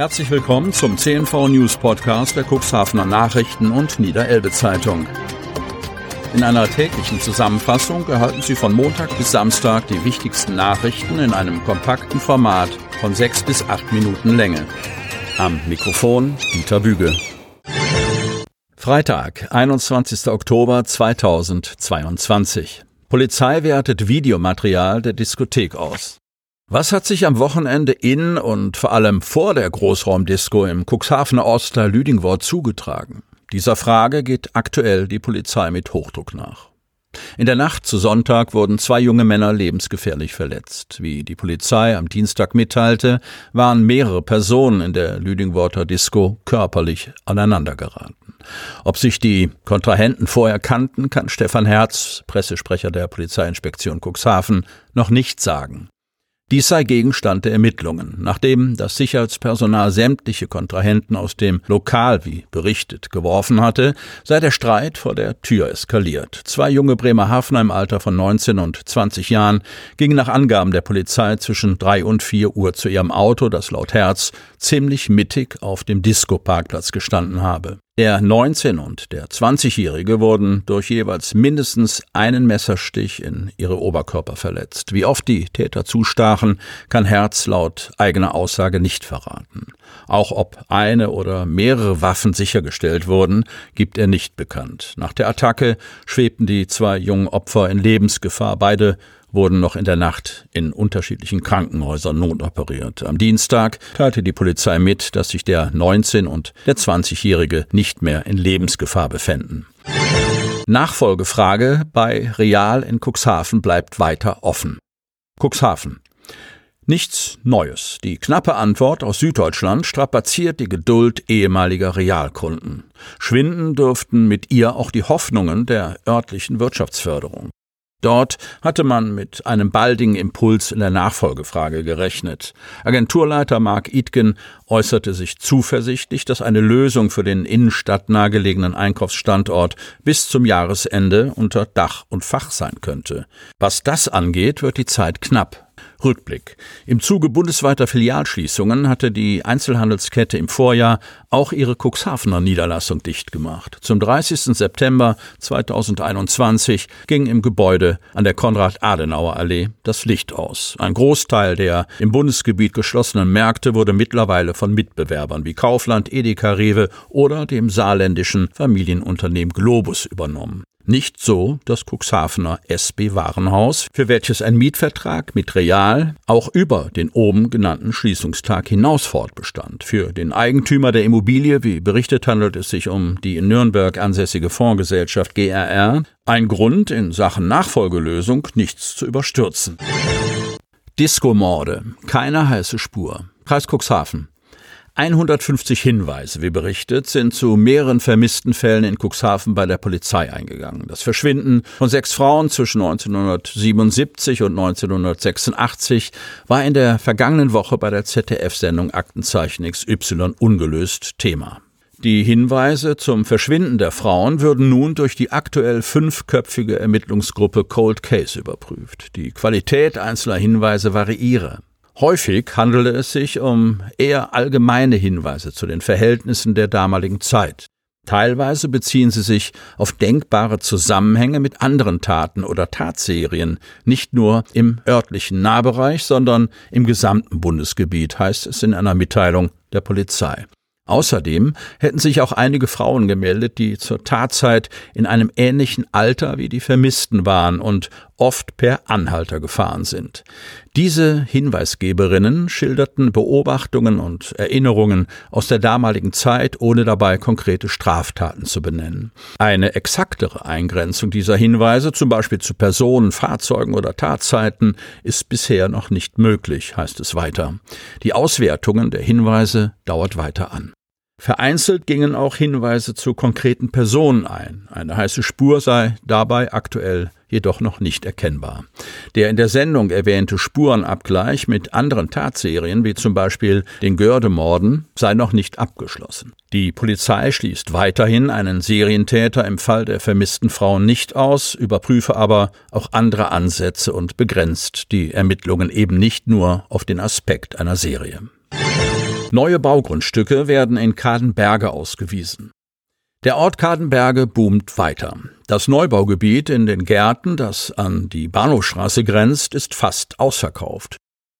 Herzlich willkommen zum CNV News Podcast der Cuxhavener Nachrichten und Niederelbe Zeitung. In einer täglichen Zusammenfassung erhalten Sie von Montag bis Samstag die wichtigsten Nachrichten in einem kompakten Format von sechs bis acht Minuten Länge. Am Mikrofon Dieter Büge. Freitag, 21. Oktober 2022. Polizei wertet Videomaterial der Diskothek aus. Was hat sich am Wochenende in und vor allem vor der Großraumdisco im Cuxhavener Oster Lüdingwort zugetragen? Dieser Frage geht aktuell die Polizei mit Hochdruck nach. In der Nacht zu Sonntag wurden zwei junge Männer lebensgefährlich verletzt. Wie die Polizei am Dienstag mitteilte, waren mehrere Personen in der Lüdingworter Disco körperlich aneinandergeraten. Ob sich die Kontrahenten vorher kannten, kann Stefan Herz, Pressesprecher der Polizeiinspektion Cuxhaven, noch nicht sagen. Dies sei Gegenstand der Ermittlungen, nachdem das Sicherheitspersonal sämtliche Kontrahenten aus dem Lokal, wie berichtet, geworfen hatte, sei der Streit vor der Tür eskaliert. Zwei junge Bremerhavener im Alter von 19 und 20 Jahren gingen nach Angaben der Polizei zwischen drei und vier Uhr zu ihrem Auto, das laut Herz ziemlich mittig auf dem Disco-Parkplatz gestanden habe. Der 19- und der 20-Jährige wurden durch jeweils mindestens einen Messerstich in ihre Oberkörper verletzt. Wie oft die Täter zustachen, kann Herz laut eigener Aussage nicht verraten. Auch ob eine oder mehrere Waffen sichergestellt wurden, gibt er nicht bekannt. Nach der Attacke schwebten die zwei jungen Opfer in Lebensgefahr. Beide wurden noch in der Nacht in unterschiedlichen Krankenhäusern notoperiert. Am Dienstag teilte die Polizei mit, dass sich der 19- und der 20-Jährige nicht mehr in Lebensgefahr befänden. Nachfolgefrage bei Real in Cuxhaven bleibt weiter offen. Cuxhaven. Nichts Neues. Die knappe Antwort aus Süddeutschland strapaziert die Geduld ehemaliger Realkunden. Schwinden dürften mit ihr auch die Hoffnungen der örtlichen Wirtschaftsförderung. Dort hatte man mit einem baldigen Impuls in der Nachfolgefrage gerechnet. Agenturleiter Mark Itgen äußerte sich zuversichtlich, dass eine Lösung für den innenstadtnah gelegenen Einkaufsstandort bis zum Jahresende unter Dach und Fach sein könnte. Was das angeht, wird die Zeit knapp. Rückblick. Im Zuge bundesweiter Filialschließungen hatte die Einzelhandelskette im Vorjahr auch ihre Cuxhavener Niederlassung dicht gemacht. Zum 30. September 2021 ging im Gebäude an der Konrad-Adenauer-Allee das Licht aus. Ein Großteil der im Bundesgebiet geschlossenen Märkte wurde mittlerweile von Mitbewerbern wie Kaufland, Edeka, Rewe oder dem saarländischen Familienunternehmen Globus übernommen. Nicht so das Cuxhavener SB Warenhaus, für welches ein Mietvertrag mit Real auch über den oben genannten Schließungstag hinaus fortbestand. Für den Eigentümer der Immobilie, wie berichtet, handelt es sich um die in Nürnberg ansässige Fondsgesellschaft GRR, ein Grund in Sachen Nachfolgelösung nichts zu überstürzen. Disco-Morde, keine heiße Spur. Kreis Cuxhaven. 150 Hinweise, wie berichtet, sind zu mehreren vermissten Fällen in Cuxhaven bei der Polizei eingegangen. Das Verschwinden von sechs Frauen zwischen 1977 und 1986 war in der vergangenen Woche bei der ZDF-Sendung Aktenzeichen XY ungelöst Thema. Die Hinweise zum Verschwinden der Frauen würden nun durch die aktuell fünfköpfige Ermittlungsgruppe Cold Case überprüft. Die Qualität einzelner Hinweise variiere. Häufig handelte es sich um eher allgemeine Hinweise zu den Verhältnissen der damaligen Zeit. Teilweise beziehen sie sich auf denkbare Zusammenhänge mit anderen Taten oder Tatserien, nicht nur im örtlichen Nahbereich, sondern im gesamten Bundesgebiet, heißt es in einer Mitteilung der Polizei. Außerdem hätten sich auch einige Frauen gemeldet, die zur Tatzeit in einem ähnlichen Alter wie die Vermissten waren und oft per Anhalter gefahren sind. Diese Hinweisgeberinnen schilderten Beobachtungen und Erinnerungen aus der damaligen Zeit, ohne dabei konkrete Straftaten zu benennen. Eine exaktere Eingrenzung dieser Hinweise, zum Beispiel zu Personen, Fahrzeugen oder Tatzeiten, ist bisher noch nicht möglich, heißt es weiter. Die Auswertungen der Hinweise dauert weiter an. Vereinzelt gingen auch Hinweise zu konkreten Personen ein. Eine heiße Spur sei dabei aktuell jedoch noch nicht erkennbar. Der in der Sendung erwähnte Spurenabgleich mit anderen Tatserien, wie zum Beispiel den Gördemorden, sei noch nicht abgeschlossen. Die Polizei schließt weiterhin einen Serientäter im Fall der vermissten Frauen nicht aus, überprüfe aber auch andere Ansätze und begrenzt die Ermittlungen eben nicht nur auf den Aspekt einer Serie. Neue Baugrundstücke werden in Kadenberge ausgewiesen. Der Ort Kadenberge boomt weiter. Das Neubaugebiet in den Gärten, das an die Bahnhofstraße grenzt, ist fast ausverkauft.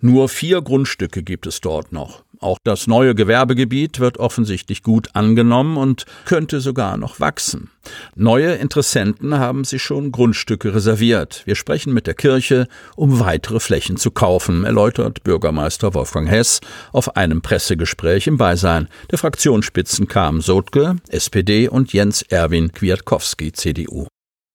Nur vier Grundstücke gibt es dort noch. Auch das neue Gewerbegebiet wird offensichtlich gut angenommen und könnte sogar noch wachsen. Neue Interessenten haben sich schon Grundstücke reserviert. Wir sprechen mit der Kirche, um weitere Flächen zu kaufen, erläutert Bürgermeister Wolfgang Hess auf einem Pressegespräch im Beisein der Fraktionsspitzen Kam Sotke, SPD und Jens Erwin Kwiatkowski, CDU.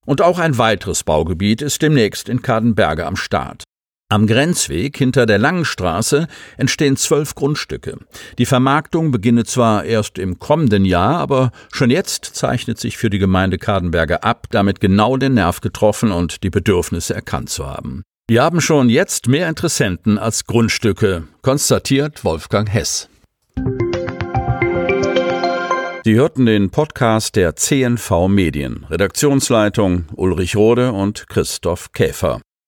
Und auch ein weiteres Baugebiet ist demnächst in Kadenberge am Start. Am Grenzweg hinter der Langen Straße entstehen zwölf Grundstücke. Die Vermarktung beginne zwar erst im kommenden Jahr, aber schon jetzt zeichnet sich für die Gemeinde Kadenberger ab, damit genau den Nerv getroffen und die Bedürfnisse erkannt zu haben. Wir haben schon jetzt mehr Interessenten als Grundstücke, konstatiert Wolfgang Hess. Sie hörten den Podcast der CNV Medien. Redaktionsleitung Ulrich Rode und Christoph Käfer.